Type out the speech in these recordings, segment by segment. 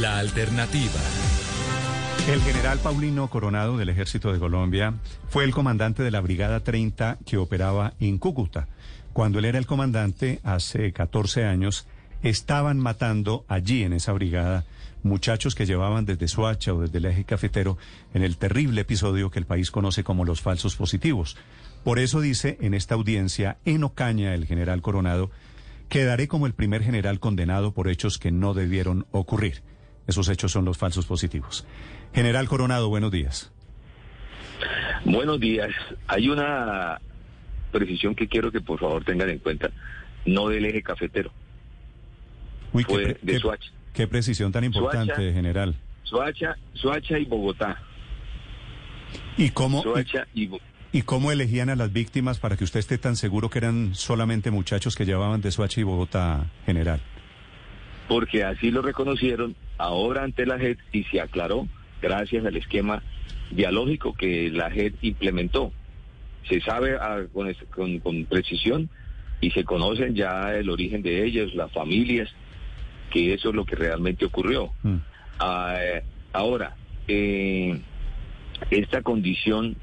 La alternativa. El general Paulino Coronado del Ejército de Colombia fue el comandante de la Brigada 30 que operaba en Cúcuta. Cuando él era el comandante, hace 14 años, estaban matando allí en esa brigada muchachos que llevaban desde Suacha o desde el eje cafetero en el terrible episodio que el país conoce como los falsos positivos. Por eso dice en esta audiencia en Ocaña el general Coronado, quedaré como el primer general condenado por hechos que no debieron ocurrir. Esos hechos son los falsos positivos. General Coronado, buenos días. Buenos días. Hay una precisión que quiero que por favor tengan en cuenta, no del eje cafetero. Uy, Fue qué, pre- de qué- Soacha. qué precisión tan importante, Soacha. general. Soacha, Soacha y Bogotá. ¿Y cómo, Soacha y, Bo- y, y cómo elegían a las víctimas para que usted esté tan seguro que eran solamente muchachos que llevaban de Soacha y Bogotá, general? Porque así lo reconocieron ahora ante la JEP y se aclaró gracias al esquema dialógico que la JEP implementó. Se sabe ah, con, es- con- con precisión y se conocen ya el origen de ellos, las familias, que eso es lo que realmente ocurrió. Mm. Ah, eh, ahora, eh, esta condición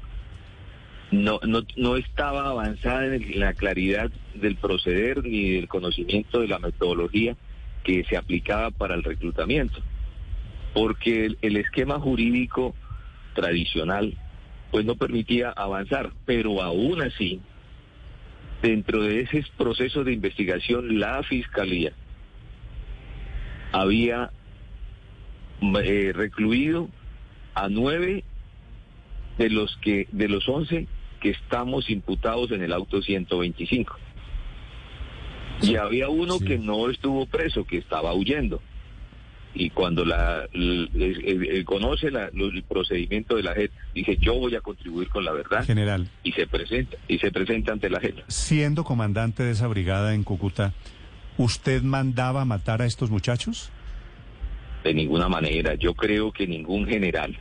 no, no, no estaba avanzada en la claridad del proceder ni del conocimiento de la metodología que se aplicaba para el reclutamiento, porque el, esquema jurídico tradicional pues no permitía avanzar, pero aún así, dentro de ese proceso de investigación, la Fiscalía había eh, recluido a nueve de los que de los once que estamos imputados en el auto 125 y había uno Sí. que no estuvo preso que estaba huyendo y cuando la l- conoce la- el procedimiento de la JEP dice yo voy a contribuir con la verdad General, y se presenta y se presenta ante la JEP siendo comandante de esa brigada en Cúcuta, ¿usted mandaba matar a estos muchachos? de ninguna manera. Yo creo que ningún general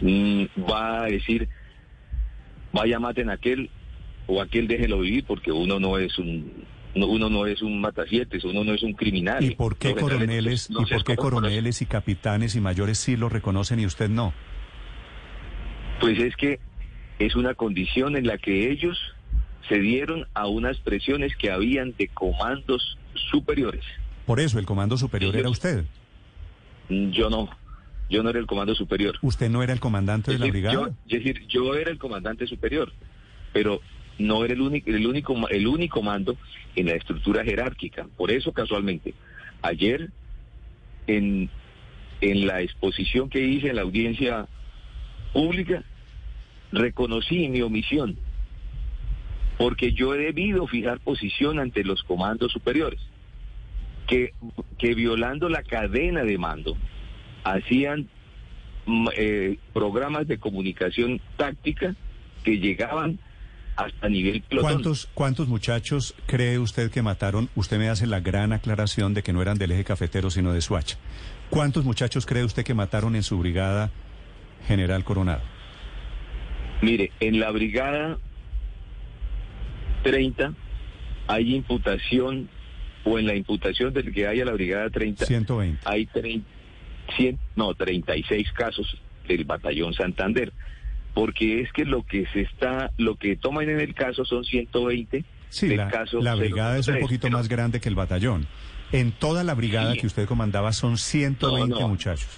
mm, va a decir, vaya maten a aquel o aquel déjelo vivir porque uno no es un no- uno no es un matacietes, uno no es un criminal. ¿Y por qué coroneles, no y por qué coroneles y capitanes y mayores sí lo reconocen y usted no? Pues es que es una condición en la que ellos se dieron a unas presiones que habían de comandos superiores. Por eso el comando superior Ellos- era usted. Yo no, yo no era el comando superior. ¿Usted no era el comandante de la brigada? yo, es decir, yo era el comandante superior, pero no era el único, el único, el único mando en la estructura jerárquica. Por eso, casualmente, ayer en, en la exposición que hice en la audiencia pública, reconocí mi omisión, porque yo he debido fijar posición ante los comandos superiores, que, que violando la cadena de mando, hacían mm, eh, programas de comunicación táctica que llegaban hasta nivel pelotón. ¿Cuántos, ¿Cuántos muchachos cree usted que mataron? Usted me hace la gran aclaración de que no eran del eje cafetero, sino de Suacha. ¿Cuántos muchachos cree usted que mataron en su brigada, General Coronado? Mire, en la brigada 30 hay imputación, o en la imputación del que hay a la brigada 30, 120. hay 30, 100, no, 36 casos del batallón Santander. Porque es que lo que se está, lo que toman en el caso son 120 Sí, del la, caso la brigada es un 003, poquito pero- más grande que el batallón. En toda la brigada Sí. que usted comandaba son 120 No, no. muchachos.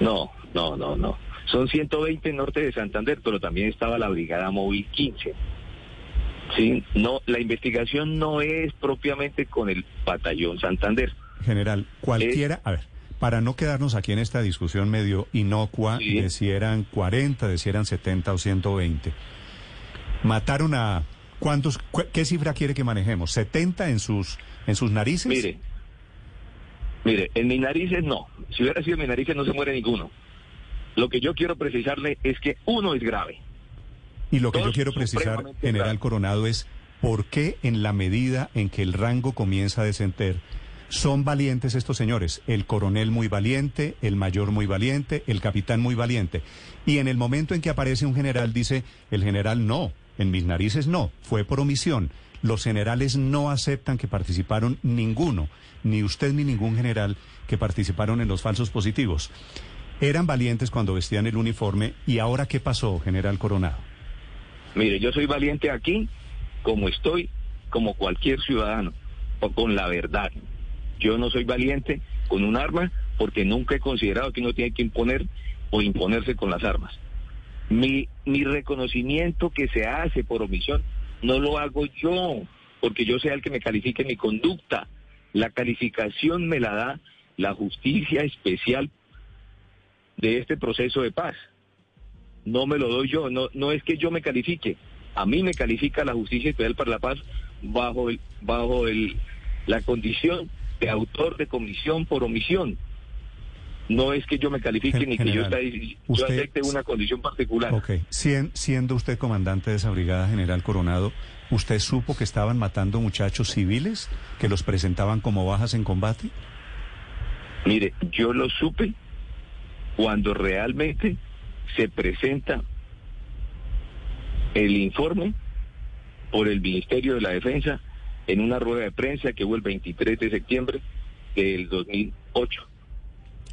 No, no, no, no. Son 120 en norte de Santander, pero también estaba la Brigada Móvil 15. Sí, no, la investigación no es propiamente con el batallón Santander. General, cualquiera, a ver, para no quedarnos aquí en esta discusión medio inocua Sí. de si eran 40, de si eran 70 o 120, mataron a cuántos, cu- qué cifra quiere que manejemos, 70 en sus en sus narices. Mire, mire, en mis narices no. Si hubiera sido en mis narices no se muere ninguno. Lo que yo quiero precisarle es que uno es grave. y lo que yo quiero precisar, General. Coronado, es por qué en la medida en que el rango comienza a descender son valientes estos señores, el coronel muy valiente, el mayor muy valiente, el capitán muy valiente. Y en el momento en que aparece un general dice, el general no, en mis narices no, fue por omisión. los generales no aceptan que participaron ninguno, ni usted ni ningún general que participaron en los falsos positivos. Eran valientes cuando vestían el uniforme y ahora ¿qué pasó, general Coronado? Mire, yo soy valiente aquí como estoy, como cualquier ciudadano, o con la verdad. Yo no soy valiente con un arma porque nunca he considerado que uno tiene que imponer o imponerse con las armas. Mi, mi reconocimiento que se hace por omisión no lo hago yo, porque yo sea el que me califique mi conducta. La calificación me la da la justicia especial de este proceso de paz. No me lo doy yo, no, es que yo me califique, a mí me califica la justicia especial para la paz bajo bajo la condición de autor de comisión por omisión. No es que yo me califique ni que yo, yo acepte una condición particular. Ok, siendo usted comandante de esa brigada general Coronado, ¿usted supo que estaban matando muchachos civiles que los presentaban como bajas en combate? Mire, yo lo supe cuando realmente se presenta el informe por el Ministerio de la Defensa en una rueda de prensa que hubo el 23 de septiembre del 2008.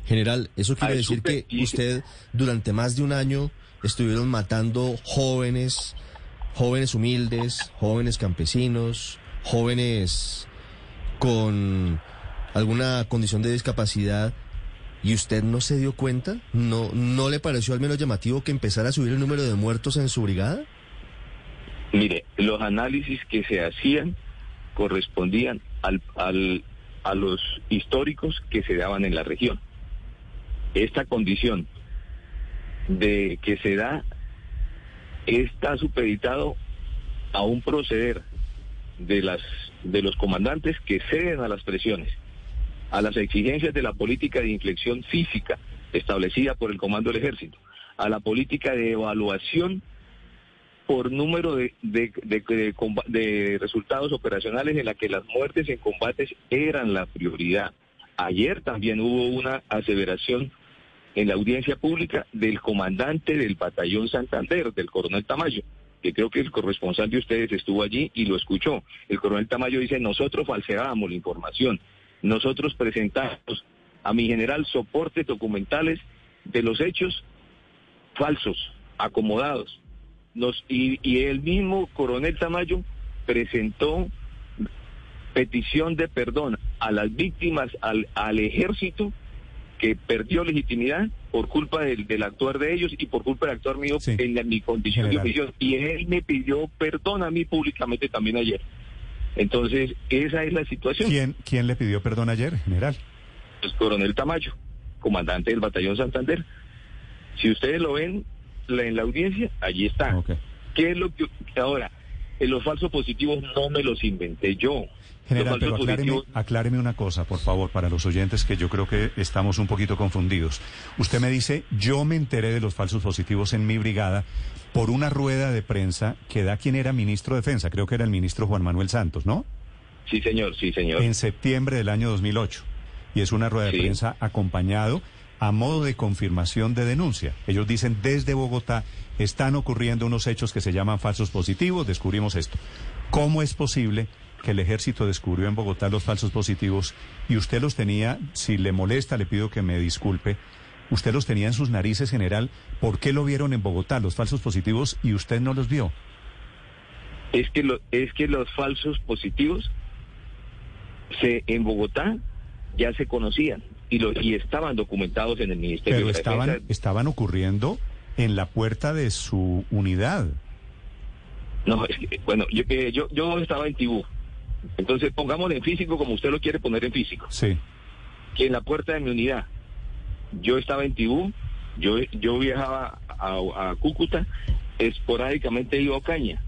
General, ¿eso quiere decir que usted durante más de un año estuvieron matando jóvenes, jóvenes humildes, jóvenes campesinos, jóvenes con alguna condición de discapacidad y usted no se dio cuenta? ¿No, ¿No le pareció al menos llamativo que empezara a subir el número de muertos en su brigada? Mire, los análisis que se hacían correspondían al, a los históricos que se daban en la región. Esta condición de que se da está supeditado a un proceder de las de los comandantes que ceden a las presiones, a las exigencias de la política de inflexión física establecida por el Comando del Ejército, a la política de evaluación por número de, resultados operacionales en la que las muertes en combates eran la prioridad. Ayer también hubo una aseveración en la audiencia pública del comandante del batallón Santander, del coronel Tamayo, que creo que el corresponsal de ustedes estuvo allí y lo escuchó. El coronel Tamayo dice, nosotros falseábamos la información, nosotros presentamos a mi general soportes documentales de los hechos falsos, acomodados. Nos, y, y el mismo coronel Tamayo presentó petición de perdón a las víctimas, al, al ejército, que perdió legitimidad por culpa del, del, actuar de ellos y por culpa del actuar mío en mi condición de omisión. Y él me pidió perdón a mí públicamente también ayer. Entonces, esa es la situación. ¿Quién, quién le pidió perdón ayer, general? El coronel Tamayo, comandante del batallón Santander. Si ustedes lo ven en la audiencia, allí está. ¿Qué es lo que ahora? En los falsos positivos no me los inventé yo. General, pero acláreme, una cosa, por favor, para los oyentes que yo creo que estamos un poquito confundidos. Usted me dice, yo me enteré de los falsos positivos en mi brigada por una rueda de prensa que da quien era ministro de Defensa, creo que era el ministro Juan Manuel Santos, ¿no? Sí, señor, sí, señor. En septiembre del año 2008. Y es una rueda de prensa acompañado a modo de confirmación de denuncia. Ellos dicen, desde Bogotá están ocurriendo unos hechos que se llaman falsos positivos, descubrimos esto. ¿Cómo es posible que el ejército descubrió en Bogotá los falsos positivos y usted los tenía, si le molesta, le pido que me disculpe, usted los tenía en sus narices, general, ¿por qué lo vieron en Bogotá, los falsos positivos, y usted no los vio? Es que, lo, es que los falsos positivos se, en Bogotá ya se conocían y, lo, y estaban documentados en el Ministerio Pero de estaban, estaban ocurriendo en la puerta de su unidad. No, es que, bueno, yo, eh, yo, yo estaba en Tibú, entonces pongámoslo en físico como usted lo quiere poner en físico. Sí. Que en la puerta de mi unidad, yo estaba en Tibú, yo, yo viajaba a, Cúcuta, esporádicamente iba a Ocaña,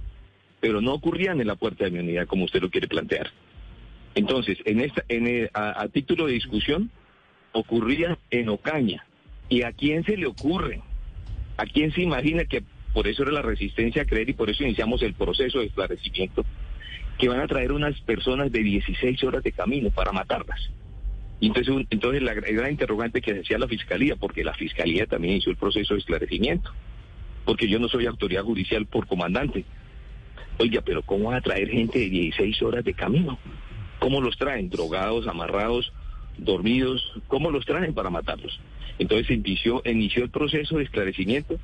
pero no ocurrían en la puerta de mi unidad como usted lo quiere plantear. Entonces, en esta, en a, título de discusión, ocurría en Ocaña. ¿Y a quién se le ocurre? ¿A quién se imagina que por eso era la resistencia a creer y por eso iniciamos el proceso de esclarecimiento? que van a traer unas personas de 16 horas de camino para matarlas. Y entonces, entonces la gran interrogante que hacía la fiscalía, porque la fiscalía también hizo el proceso de esclarecimiento, porque yo no soy autoridad judicial por comandante, Oiga, pero ¿cómo van a traer gente de 16 horas de camino? ¿Cómo los traen? ¿Drogados, amarrados, dormidos? ¿Cómo los traen para matarlos? Entonces inició, inició el proceso de esclarecimiento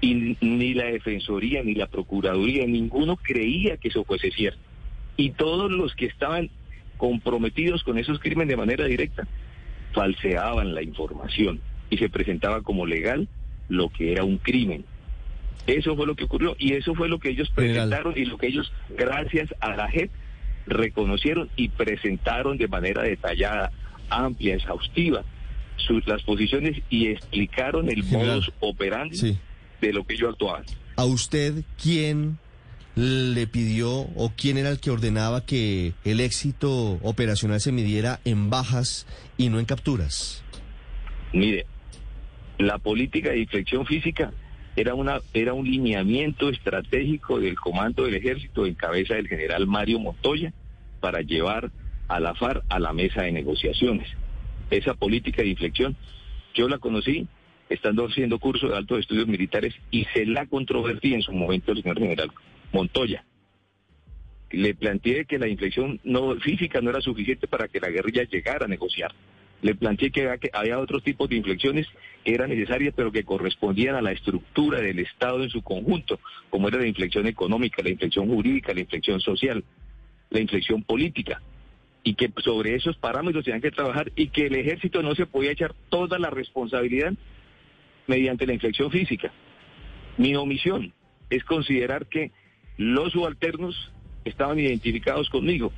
y ni la Defensoría, ni la Procuraduría, ninguno creía que eso fuese cierto. Y todos los que estaban comprometidos con esos crímenes de manera directa falseaban la información y se presentaba como legal lo que era un crimen. Eso fue lo que ocurrió y eso fue lo que ellos presentaron y lo que ellos, gracias a la JEP, reconocieron y presentaron de manera detallada, amplia, exhaustiva, sus, las posiciones y explicaron el modus operandi de lo que ellos actuaban. ¿A usted quién le pidió o quién era el que ordenaba que el éxito operacional se midiera en bajas y no en capturas? Mire, la política de inflexión física era, una, era un lineamiento estratégico del comando del ejército en cabeza del general Mario Montoya para llevar a la FARC a la mesa de negociaciones. Esa política de inflexión, yo la conocí estando haciendo curso de altos estudios militares y se la controvertí en su momento el señor general Montoya. Le planteé que la inflexión no, física no era suficiente para que la guerrilla llegara a negociar. Le planteé que había, otros tipos de inflexiones que eran necesarias, pero que correspondían a la estructura del Estado en su conjunto, como era la inflexión económica, la inflexión jurídica, la inflexión social, la inflexión política y que sobre esos parámetros tenían que trabajar y que el ejército no se podía echar toda la responsabilidad mediante la inflexión física. Mi omisión es considerar que los subalternos estaban identificados conmigo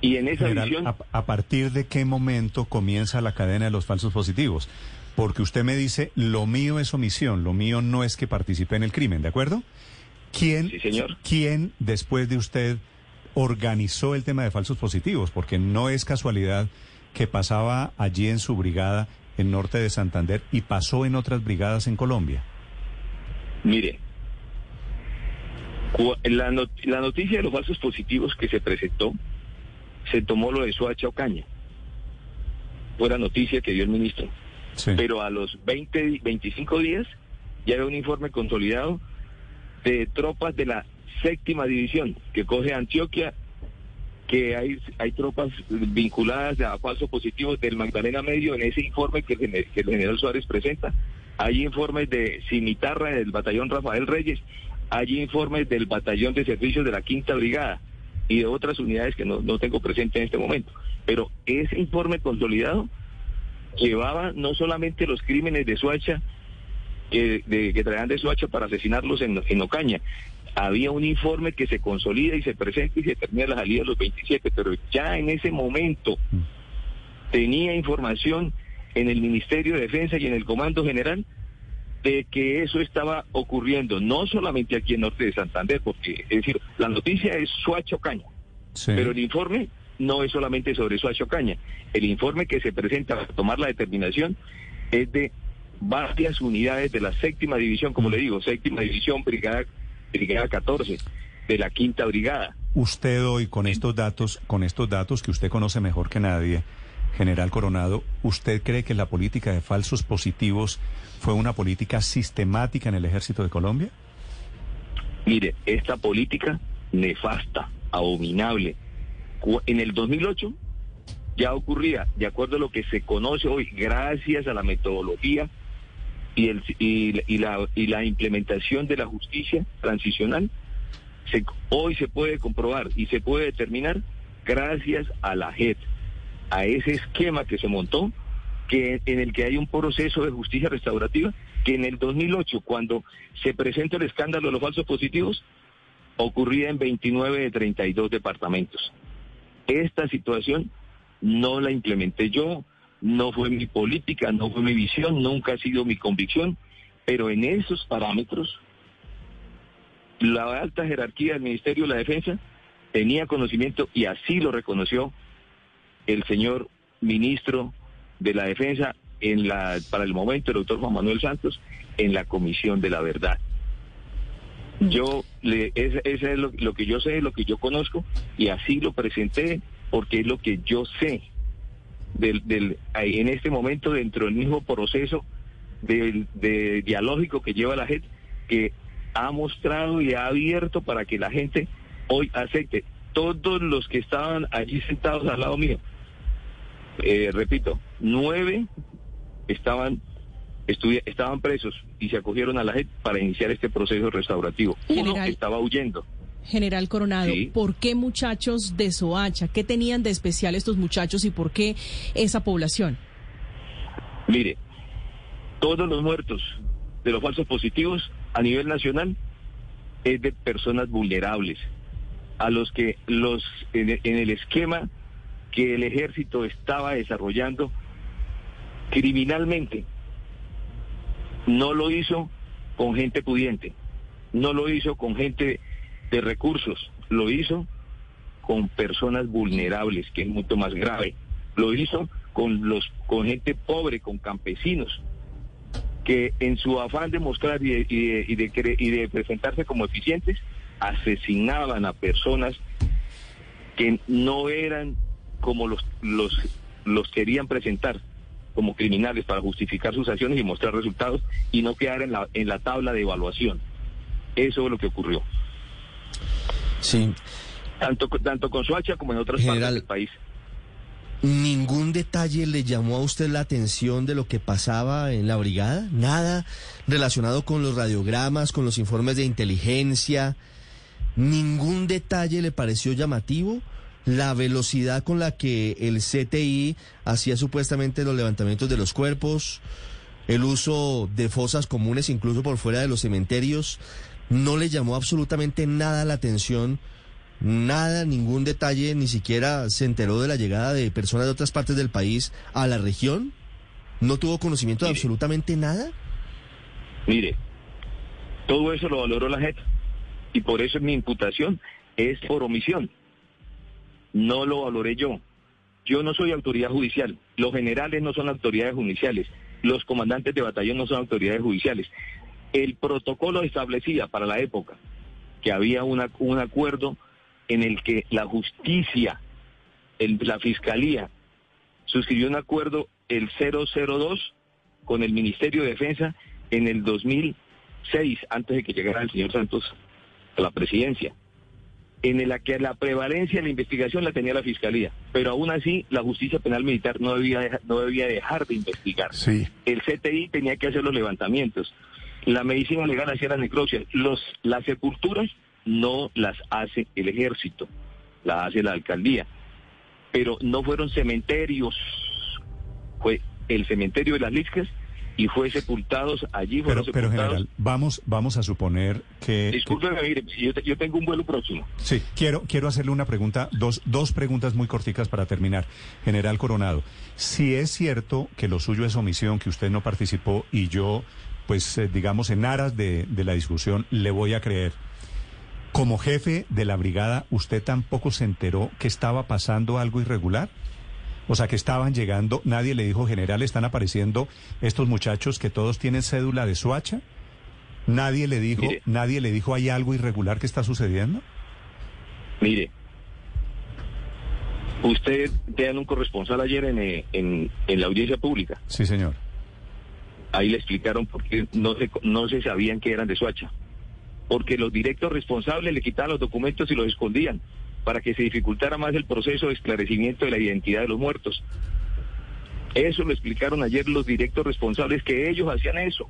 y en esa visión... A, partir de qué momento comienza la cadena de los falsos positivos? Porque usted me dice, lo mío es omisión, lo mío no es que participe en el crimen, ¿de acuerdo? ¿Quién, señor. ¿Quién después de usted organizó el tema de falsos positivos? Porque no es casualidad que pasaba allí en su brigada en norte de Santander y pasó en otras brigadas en Colombia. Mire, la, la noticia de los falsos positivos que se presentó se tomó lo de Suacha Ocaña. Fue la noticia que dio el ministro. Pero a los 20, 25 días ya había un informe consolidado de tropas de la séptima división que coge Antioquia, que hay, hay tropas vinculadas a falsos positivos del Magdalena Medio en ese informe que el, general Suárez presenta. Hay informes de Cimitarra del batallón Rafael Reyes, hay informes del batallón de servicios de la Quinta Brigada y de otras unidades que no, tengo presente en este momento. Pero ese informe consolidado llevaba no solamente los crímenes de Suacha, que, de, que traían de Suacha para asesinarlos en, en Ocaña, había un informe que se consolida y se presenta y se termina la salida de los 27, pero ya en ese momento tenía información en el Ministerio de Defensa y en el Comando General de que eso estaba ocurriendo, no solamente aquí en Norte de Santander, porque, es decir, la noticia es Suacho Caña, pero el informe no es solamente sobre Suacho Caña. El informe que se presenta para tomar la determinación es de varias unidades de la séptima división, como le digo, séptima división, brigada, brigada 14, de la quinta brigada. Usted hoy con estos datos, con estos datos que usted conoce mejor que nadie, General Coronado, ¿usted cree que la política de falsos positivos fue una política sistemática en el ejército de Colombia? Mire, esta política nefasta, abominable, en el 2008 ya ocurría, de acuerdo a lo que se conoce hoy, gracias a la metodología y, el, y, la, y la implementación de la justicia transicional, hoy se puede comprobar y se puede determinar gracias a la JET, a ese esquema que se montó que en el que hay un proceso de justicia restaurativa que en el 2008, cuando se presenta el escándalo de los falsos positivos, ocurría en 29 de 32 departamentos. Esta situación no la implementé yo, no fue mi política, no fue mi visión, nunca ha sido mi convicción, pero en esos parámetros, la alta jerarquía del Ministerio de la Defensa tenía conocimiento y así lo reconoció el señor ministro de la Defensa para el momento, el doctor Juan Manuel Santos, en la Comisión de la Verdad. Yo, ese, es lo, que yo sé, lo que yo conozco, y así lo presenté porque es lo que yo sé del, del, en este momento dentro del mismo proceso de, de dialógico que lleva la gente, que ha mostrado y ha abierto para que la gente hoy acepte. Todos los que estaban allí sentados al lado mío, eh, repito, nueve estaban estaban presos y se acogieron a la gente para iniciar este proceso restaurativo. Uno estaba huyendo. General Coronado, ¿por qué muchachos de Soacha? ¿Qué tenían de especial estos muchachos y por qué esa población? Mire, todos los muertos de los falsos positivos a nivel nacional es de personas vulnerables, a los que los en, el esquema que el ejército estaba desarrollando criminalmente no lo hizo con gente pudiente, no lo hizo con gente de recursos, lo hizo con personas vulnerables, que es mucho más grave. Lo hizo con los con gente pobre, con campesinos, que en su afán de mostrar y de, y de, y de presentarse como eficientes, asesinaban a personas que no eran como los, los, los querían presentar como criminales para justificar sus acciones y mostrar resultados y no quedar en la, en la tabla de evaluación. Eso es lo que ocurrió. Sí. Tanto, tanto con Soacha como en otras partes del país. ¿Ningún detalle le llamó a usted la atención de lo que pasaba en la brigada? ¿Nada relacionado con los radiogramas, con los informes de inteligencia? ¿Ningún detalle le pareció llamativo? la velocidad con la que el CTI hacía supuestamente los levantamientos de los cuerpos, el uso de fosas comunes incluso por fuera de los cementerios, no le llamó absolutamente nada la atención, nada, ningún detalle, ni siquiera se enteró de la llegada de personas de otras partes del país a la región, no tuvo conocimiento de absolutamente nada. Mire, todo eso lo valoró la gente y por eso mi imputación es por omisión no lo valoré yo. Yo no soy autoridad judicial, los generales no son autoridades judiciales, los comandantes de batallón no son autoridades judiciales. El protocolo establecía para la época que había un acuerdo en el que la justicia, la fiscalía, suscribió un acuerdo el 002 con el Ministerio de Defensa en el 2006, antes de que llegara el señor Santos a la presidencia en la que la prevalencia de la investigación la tenía la fiscalía, pero aún así la justicia penal militar no debía dejar, no debía dejar de investigar. Sí. El CTI tenía que hacer los levantamientos, la medicina legal hacía la necropsia, los las sepulturas no las hace el ejército, las hace la alcaldía, pero no fueron cementerios, fue el cementerio de las Liscas y fue sepultados allí. Pero, pero general, vamos, vamos a suponer que... Discúlpeme, mire, yo, yo, tengo un vuelo próximo. Sí, quiero, quiero hacerle una pregunta, dos, dos preguntas muy corticas para terminar. General Coronado, si es cierto que lo suyo es omisión, que usted no participó y yo, pues eh, digamos, en aras de, de la discusión, le voy a creer. Como jefe de la brigada, ¿usted tampoco se enteró que estaba pasando algo irregular? O sea, que estaban llegando, nadie le dijo, general, están apareciendo estos muchachos que todos tienen cédula de Suacha. Nadie le dijo, nadie le dijo, ¿hay algo irregular que está sucediendo? Mire, usted te un corresponsal ayer en, en, en, la audiencia pública. Sí, señor. Ahí le explicaron por qué no se, no se sabían que eran de Suacha. Porque los directos responsables le quitaban los documentos y los escondían para que se dificultara más el proceso de esclarecimiento de la identidad de los muertos. Eso lo explicaron ayer los directos responsables, que ellos hacían eso.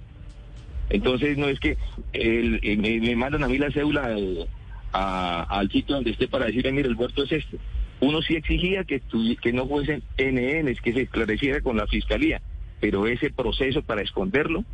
Entonces no es que eh, me, mandan a mí la cédula al, sitio donde esté para decirle, mire, el muerto es este. Uno sí exigía que, que no fuesen NNs, que se esclareciera con la fiscalía, pero ese proceso para esconderlo,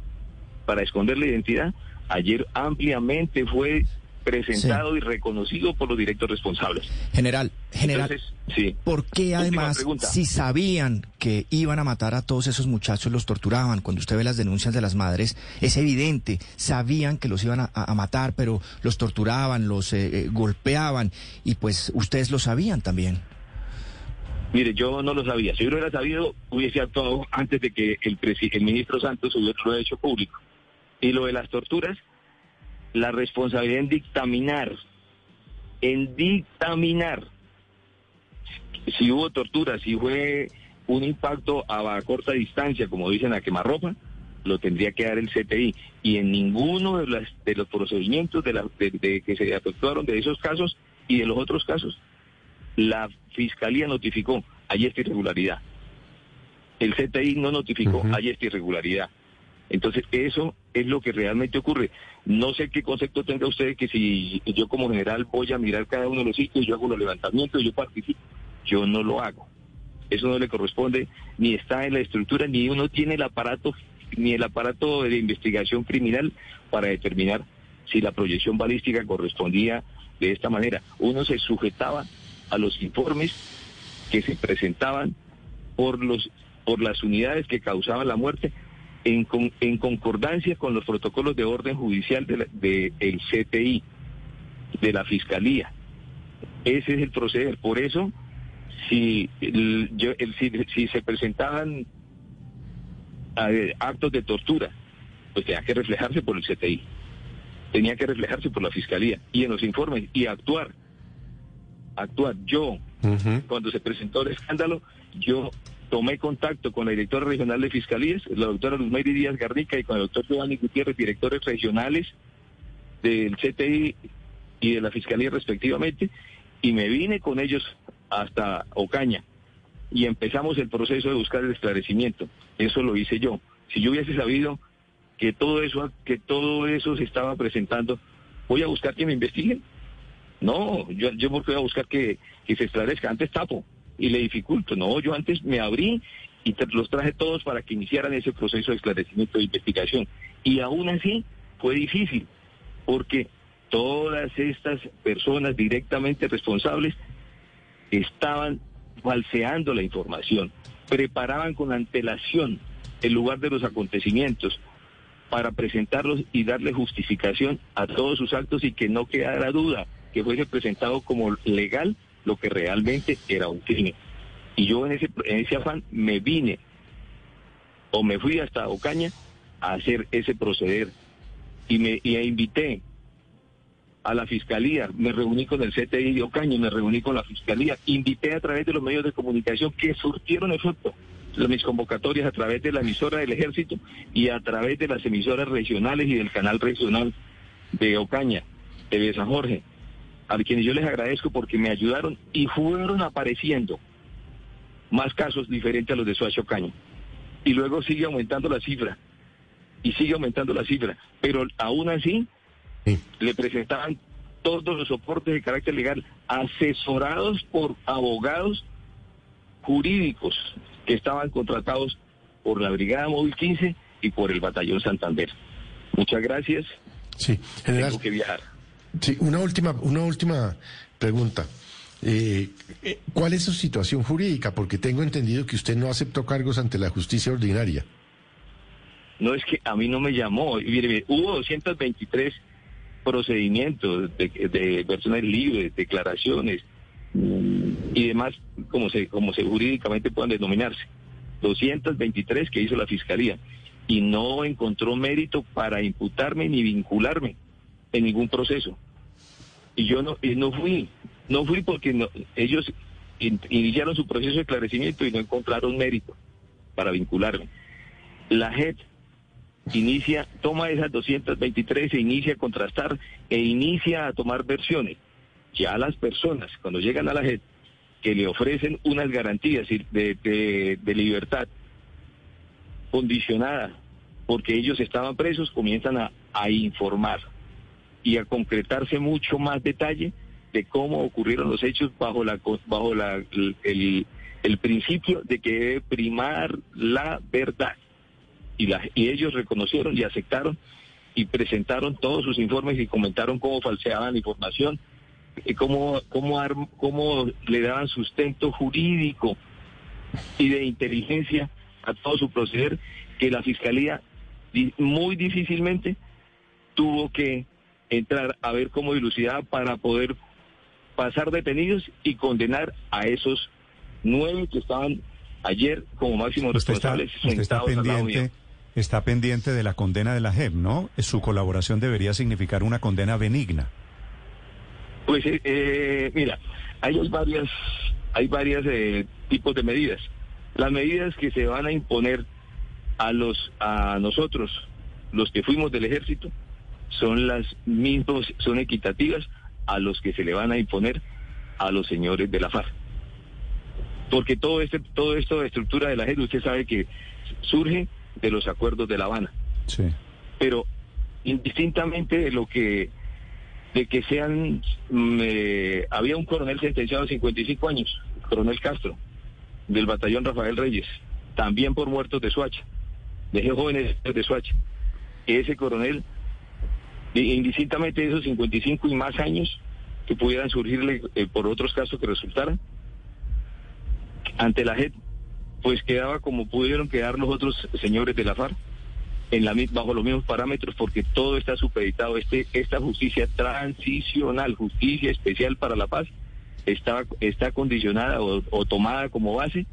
para esconder la identidad, ayer ampliamente fue presentado y reconocido por los directos responsables. General, general, sí. ¿por qué además, si sabían que iban a matar a todos esos muchachos, los torturaban? Cuando usted ve las denuncias de las madres, es evidente, sabían que los iban a, matar, pero los torturaban, los eh, eh, golpeaban, y pues ustedes lo sabían también. Mire, yo no lo sabía. Si yo lo hubiera sabido, hubiese actuado antes de que el, ministro Santos hubiera lo hecho público. Y lo de las torturas, la responsabilidad en dictaminar, en dictaminar si hubo tortura, si fue un impacto a corta distancia, como dicen a quemarropa, lo tendría que dar el CTI. Y en ninguno de, las, de los procedimientos de, la, de, que se efectuaron de esos casos y de los otros casos, la Fiscalía notificó, hay esta irregularidad. El CTI no notificó, hay esta irregularidad. Entonces, eso es lo que realmente ocurre. No sé qué concepto tenga usted que si yo como general voy a mirar cada uno de los sitios, yo hago los levantamientos, yo participo. Yo no lo hago. Eso no le corresponde, ni está en la estructura, ni uno tiene el aparato, ni el aparato de investigación criminal para determinar si la proyección balística correspondía de esta manera. Uno se sujetaba a los informes que se presentaban por los por las unidades que causaban la muerte en, en concordancia con los protocolos de orden judicial del de, CTI, de la Fiscalía. Ese es el proceder. Por eso, si, yo, si, se presentaban actos de tortura, pues tenía que reflejarse por el CTI, tenía que reflejarse por la Fiscalía y en los informes y actuar. Actuar. Yo, cuando se presentó el escándalo, yo tomé contacto con la directora regional de fiscalías, la doctora Luzmayri Díaz Garrica, y con el doctor Giovanni Gutiérrez, directores regionales del CTI y de la fiscalía respectivamente, y me vine con ellos hasta Ocaña y empezamos el proceso de buscar el esclarecimiento. Eso lo hice yo. Si yo hubiese sabido que todo eso, que todo eso se estaba presentando, voy a buscar que me investiguen. No, yo, porque voy a buscar que, que se esclarezca. Antes tapo y le dificulto. No, yo antes me abrí y los traje todos para que iniciaran ese proceso de esclarecimiento de investigación. Y aún así fue difícil, porque todas estas personas directamente responsables estaban falseando la información, preparaban con antelación el lugar de los acontecimientos para presentarlos y darle justificación a todos sus actos y que no quedara duda que fuese presentado como legal lo que realmente era un crimen. Y yo en ese, en ese afán me vine o me fui hasta Ocaña a hacer ese proceder. Y me y invité a la fiscalía, me reuní con el CTI de Ocaña, me reuní con la fiscalía, invité a través de los medios de comunicación que surtieron efecto mis convocatorias a través de la emisora del ejército y a través de las emisoras regionales y del canal regional de Ocaña, de San Jorge a quienes yo les agradezco porque me ayudaron y fueron apareciendo más casos diferentes a los de Suacho Caño. Y luego sigue aumentando la cifra, y sigue aumentando la cifra, pero aún así le presentaban todos los soportes de carácter legal asesorados por abogados jurídicos que estaban contratados por la Brigada Móvil 15 y por el Batallón Santander. Muchas gracias. Sí, Tengo que viajar. Sí, una última, una última pregunta. Eh, eh, ¿Cuál es su situación jurídica? Porque tengo entendido que usted no aceptó cargos ante la justicia ordinaria. No es que a mí no me llamó. Mire, hubo 223 procedimientos de, de personas libres, declaraciones y demás, como se, como se jurídicamente puedan denominarse. 223 que hizo la fiscalía y no encontró mérito para imputarme ni vincularme en ningún proceso. Y yo no, no fui, no fui porque ellos iniciaron su proceso de esclarecimiento y no encontraron mérito para vincularme. La JET inicia, toma esas 223, se inicia a contrastar e inicia a tomar versiones. Ya las personas, cuando llegan a la JET, que le ofrecen unas garantías de, libertad condicionada porque ellos estaban presos, comienzan a informar y a concretarse mucho más detalle de cómo ocurrieron los hechos bajo la bajo la, el, el principio de que debe primar la verdad. Y, la, y ellos reconocieron y aceptaron y presentaron todos sus informes y comentaron cómo falseaban la información, y cómo, cómo, cómo le daban sustento jurídico y de inteligencia a todo su proceder que la Fiscalía muy difícilmente tuvo que entrar a ver cómo dilucidaba para poder pasar detenidos y condenar a esos nueve que estaban ayer como máximos responsables. está, pendiente, está pendiente de la condena de la JEP, ¿no? Su colaboración debería significar una condena benigna. Pues eh, eh mira, hay varias, hay varias eh, tipos de medidas. Las medidas que se van a imponer a los a nosotros, los que fuimos del ejército, son las mismas, son equitativas a los que se le van a imponer a los señores de la FARC. Porque todo este, todo esto de estructura de la JEP, usted sabe que surge de los acuerdos de La Habana. Sí. Pero indistintamente de lo que de que sean mm, eh, había un coronel sentenciado a 55 años, coronel Castro, del batallón Rafael Reyes, también por muertos de Suacha, de jóvenes de Suacha. Ese coronel, indistintamente de esos 55 y más años que pudieran surgirle eh, por otros casos que resultaran, ante la JEP, pues quedaba como pudieron quedar los otros señores de la FARC en la, bajo los mismos parámetros porque todo está supeditado. Este, esta justicia transicional, justicia especial para la paz, está, está condicionada o, tomada como base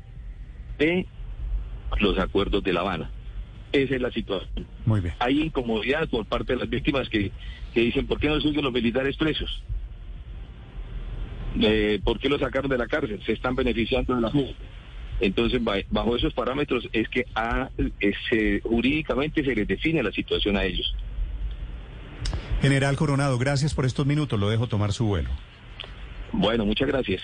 de los acuerdos de La Habana. Esa es la situación. Muy bien. Hay incomodidad por parte de las víctimas que, que dicen, ¿por qué no siguen los militares presos? Eh, ¿Por qué los sacaron de la cárcel? Se están beneficiando de la entonces, bajo esos parámetros es que a, jurídicamente se les define la situación a ellos. General Coronado, gracias por estos minutos. Lo dejo tomar su vuelo. Bueno, muchas gracias.